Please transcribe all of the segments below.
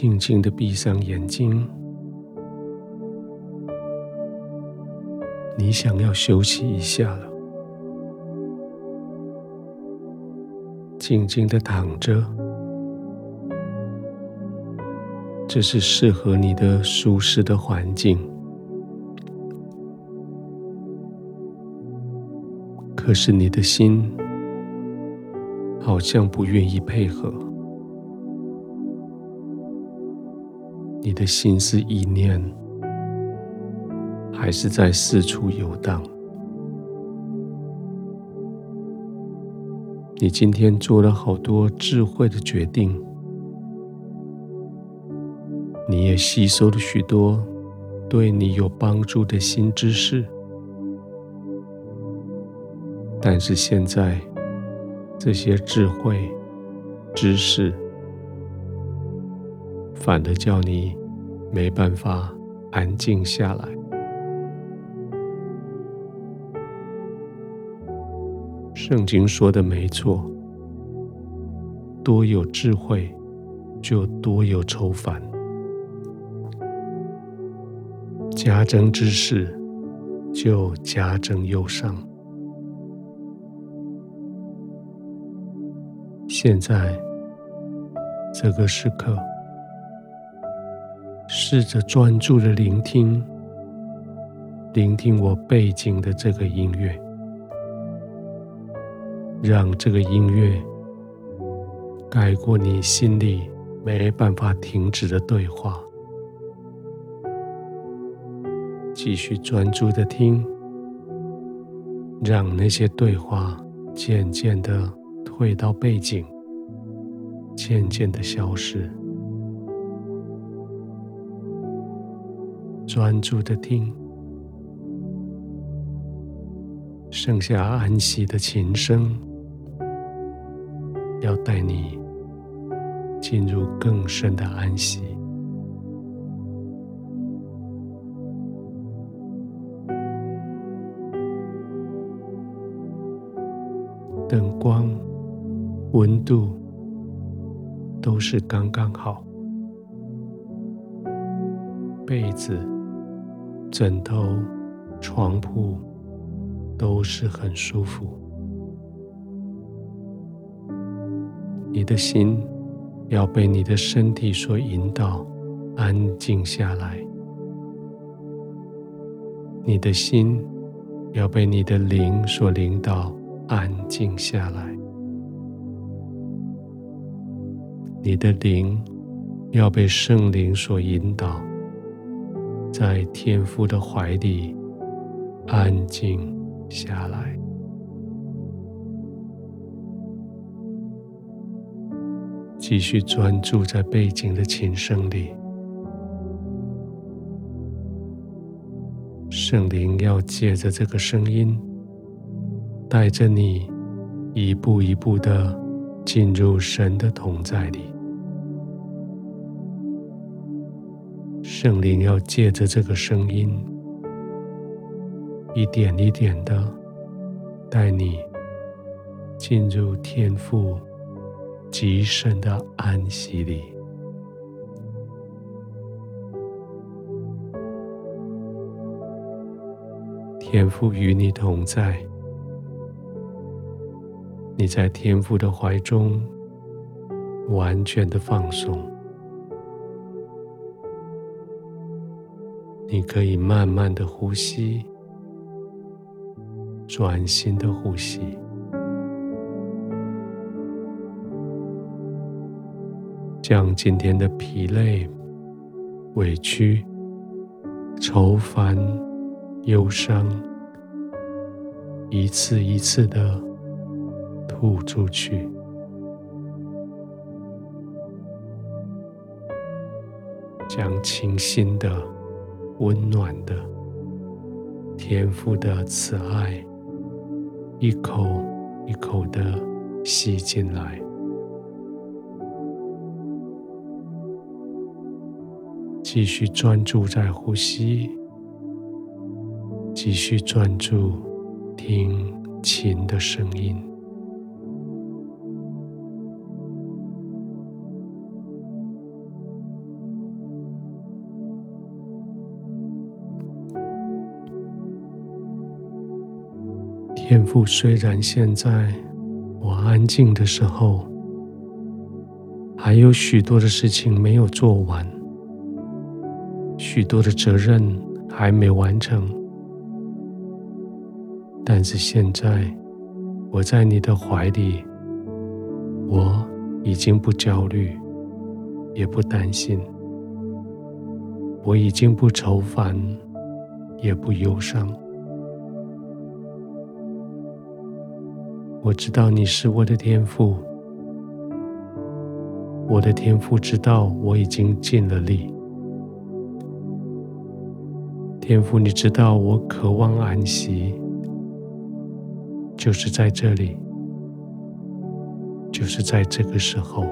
静静的闭上眼睛，你想要休息一下了，静静的躺着，这是适合你的舒适的环境。可是你的心好像不愿意配合。你的心思意念还是在四处游荡。你今天做了好多智慧的决定，你也吸收了许多对你有帮助的新知识，但是现在这些智慧、知识，反而叫你没办法安静下来。圣经说的没错，多有智慧，就多有愁烦；加增之事，就加增忧伤。现在这个时刻。试着专注的聆听，聆听我背景的这个音乐，让这个音乐盖过你心里没办法停止的对话。继续专注的听，让那些对话渐渐的退到背景，渐渐的消失。专注的听，剩下安息的琴声，要带你进入更深的安息。灯光、温度都是刚刚好，被子。枕头、床铺都是很舒服。你的心要被你的身体所引导，安静下来。你的心要被你的灵所领导，安静下来。你的灵要被圣灵所引导。在天父的怀里安静下来，继续专注在背景的琴声里。圣灵要借着这个声音，带着你一步一步的进入神的同在里。圣灵要借着这个声音，一点一点的带你进入天父极深的安息里。天父与你同在，你在天父的怀中完全的放松。你可以慢慢的呼吸，专心的呼吸，将今天的疲累、委屈、愁烦、忧伤，一次一次的吐出去，将清新的。温暖的天赋的慈爱，一口一口的吸进来，继续专注在呼吸，继续专注听琴的声音。天父，虽然现在我安静的时候，还有许多的事情没有做完，许多的责任还没完成，但是现在我在你的怀里，我已经不焦虑，也不担心，我已经不愁烦，也不忧伤。我知道你是我的天父，我的天父知道我已经尽了力。天父，你知道我渴望安息，就是在这里，就是在这个时候。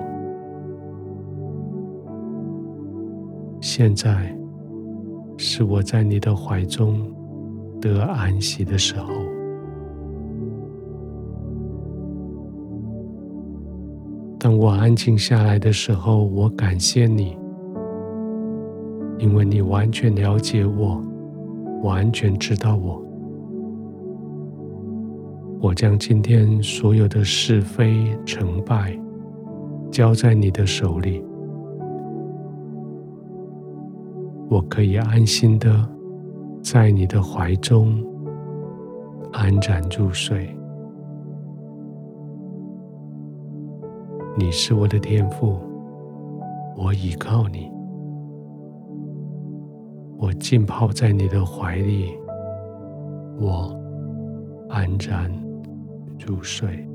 现在是我在你的怀中得安息的时候。我安静下来的时候，我感谢你，因为你完全了解我，完全知道我。我将今天所有的是非成败交在你的手里，我可以安心的在你的怀中安然入睡。你是我的天赋，我倚靠你，我浸泡在你的怀里，我安然入睡。